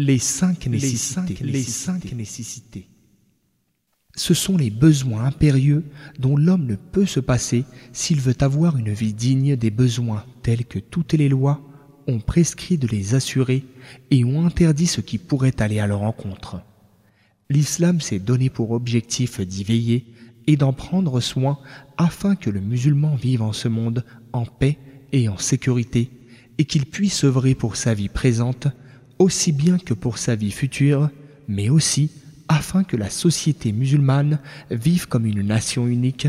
Les cinq nécessités. Les cinq nécessités. Ce sont les besoins impérieux dont l'homme ne peut se passer s'il veut avoir une vie digne des besoins tels que toutes les lois ont prescrit de les assurer et ont interdit ce qui pourrait aller à leur encontre. L'islam s'est donné pour objectif d'y veiller et d'en prendre soin afin que le musulman vive en ce monde en paix et en sécurité et qu'il puisse œuvrer pour sa vie présente aussi bien que pour sa vie future, mais aussi afin que la société musulmane vive comme une nation unique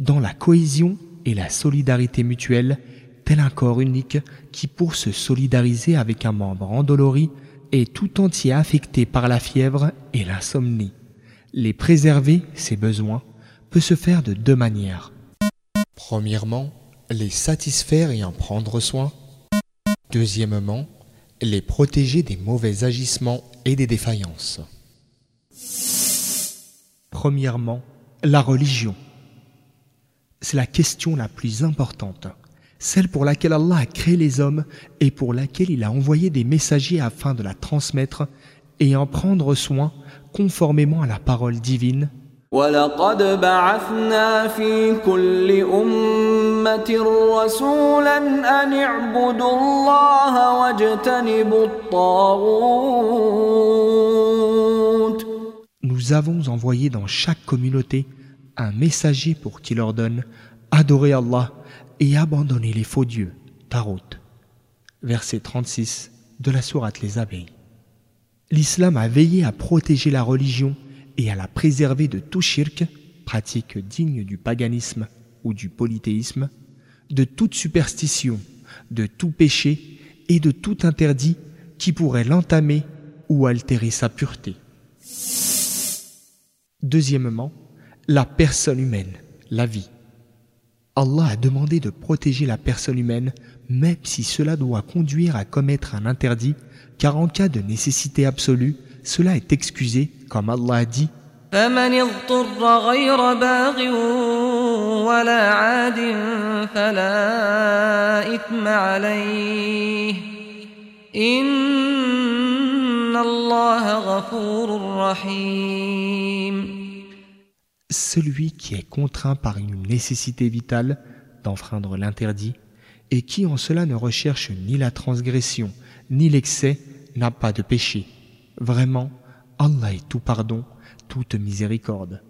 dans la cohésion et la solidarité mutuelle, tel un corps unique qui, pour se solidariser avec un membre endolori, est tout entier affecté par la fièvre et l'insomnie. Les préserver, ces besoins, peut se faire de deux manières. Premièrement, les satisfaire et en prendre soin. Deuxièmement, les protéger des mauvais agissements et des défaillances. Premièrement, la religion. C'est la question la plus importante, celle pour laquelle Allah a créé les hommes et pour laquelle il a envoyé des messagers afin de la transmettre et en prendre soin conformément à la parole divine ولقد بعثنا في كل أمة رسولا أن اعبدوا الله واجتنبوا الطاغوت Nous avons envoyé dans chaque communauté un messager pour qu'il leur donne Adorez Allah et abandonnez les faux dieux. Tarot. Verset 36 de la sourate Les Abeilles. L'islam a veillé à protéger la religion et à la préserver de tout shirk, pratique digne du paganisme ou du polythéisme, de toute superstition, de tout péché et de tout interdit qui pourrait l'entamer ou altérer sa pureté. Deuxièmement, la personne humaine, la vie. Allah a demandé de protéger la personne humaine même si cela doit conduire à commettre un interdit, car en cas de nécessité absolue, cela est excusé, comme Allah a dit Celui qui est contraint par une nécessité vitale d'enfreindre l'interdit et qui en cela ne recherche ni la transgression ni l'excès n'a pas de péché. Vraiment, Allah est tout pardon, toute miséricorde.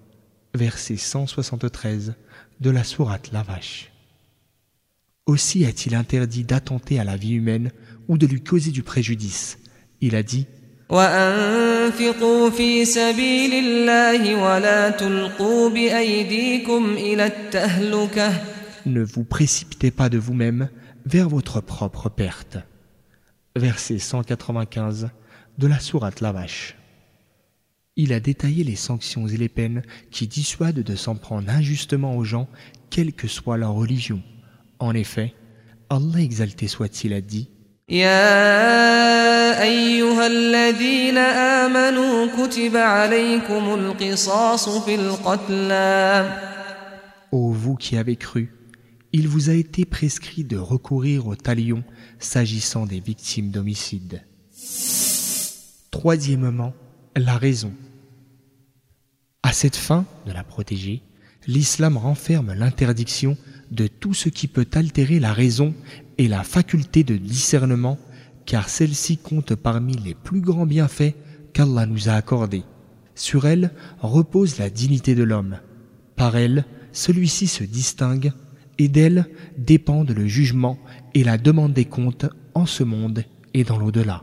Verset 173 de la sourate La Vache. Aussi est-il interdit d'attenter à la vie humaine ou de lui causer du préjudice. Il a dit Ne vous précipitez pas de vous-même vers votre propre perte. Verset 195 de la sourate La Vache. Il a détaillé les sanctions et les peines qui dissuadent de s'en prendre injustement aux gens, quelle que soit leur religion. En effet, Allah exalté soit-il a dit Ô vous qui avez cru, il vous a été prescrit de recourir au talion s'agissant des victimes d'homicide. Troisièmement, la raison. À cette fin de la protéger, l'islam renferme l'interdiction de tout ce qui peut altérer la raison et la faculté de discernement, car celle-ci compte parmi les plus grands bienfaits qu'Allah nous a accordés. Sur elle repose la dignité de l'homme. Par elle, celui-ci se distingue et d'elle dépendent le jugement et la demande des comptes en ce monde et dans l'au-delà.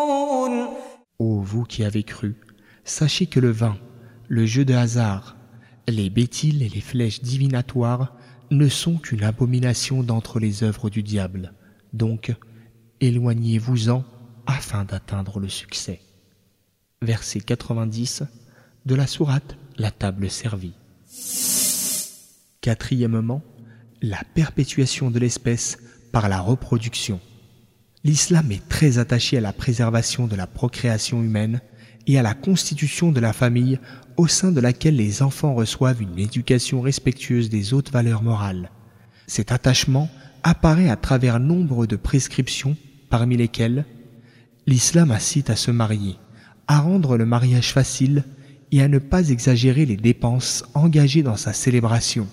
Ô vous qui avez cru, sachez que le vin, le jeu de hasard, les bétiles et les flèches divinatoires ne sont qu'une abomination d'entre les œuvres du diable. Donc, éloignez-vous-en afin d'atteindre le succès. verset 90 de la sourate La table servie. Quatrièmement, la perpétuation de l'espèce par la reproduction. L'islam est très attaché à la préservation de la procréation humaine et à la constitution de la famille au sein de laquelle les enfants reçoivent une éducation respectueuse des hautes valeurs morales. Cet attachement apparaît à travers nombre de prescriptions, parmi lesquelles l'islam incite à se marier, à rendre le mariage facile et à ne pas exagérer les dépenses engagées dans sa célébration.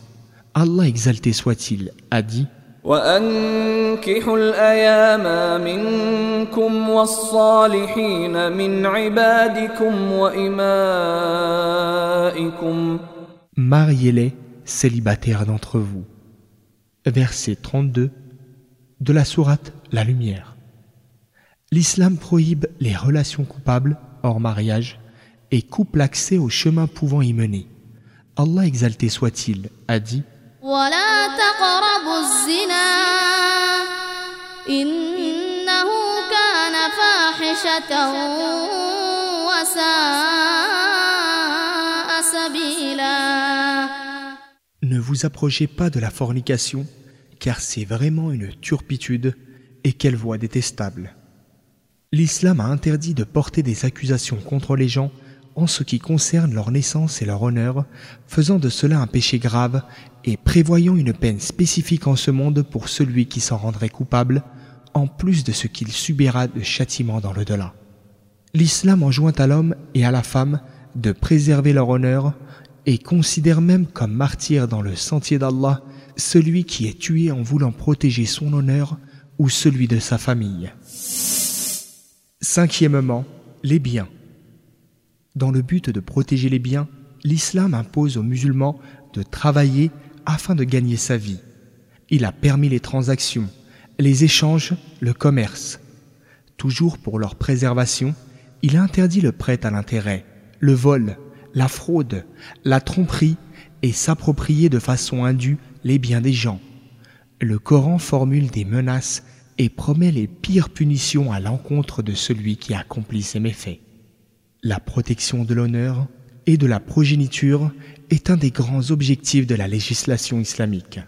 Allah exalté soit-il a dit Mariez-les célibataires d'entre vous. Verset 32 de la sourate La Lumière. L'islam prohibe les relations coupables hors mariage et coupe l'accès au chemin pouvant y mener. Allah exalté soit-il a dit Ne vous approchez pas de la fornication, car c'est vraiment une turpitude et quelle voie détestable. L'islam a interdit de porter des accusations contre les gens en ce qui concerne leur naissance et leur honneur, faisant de cela un péché grave et prévoyant une peine spécifique en ce monde pour celui qui s'en rendrait coupable, en plus de ce qu'il subira de châtiment dans le delà. L'islam enjoint à l'homme et à la femme de préserver leur honneur et considère même comme martyr dans le sentier d'Allah celui qui est tué en voulant protéger son honneur ou celui de sa famille. Cinquièmement, les biens. Dans le but de protéger les biens, l'islam impose aux musulmans de travailler afin de gagner sa vie. Il a permis les transactions, les échanges, le commerce. Toujours pour leur préservation, il interdit le prêt à l'intérêt, le vol, la fraude, la tromperie et s'approprier de façon indue les biens des gens. Le Coran formule des menaces et promet les pires punitions à l'encontre de celui qui accomplit ces méfaits. La protection de l'honneur et de la progéniture est un des grands objectifs de la législation islamique.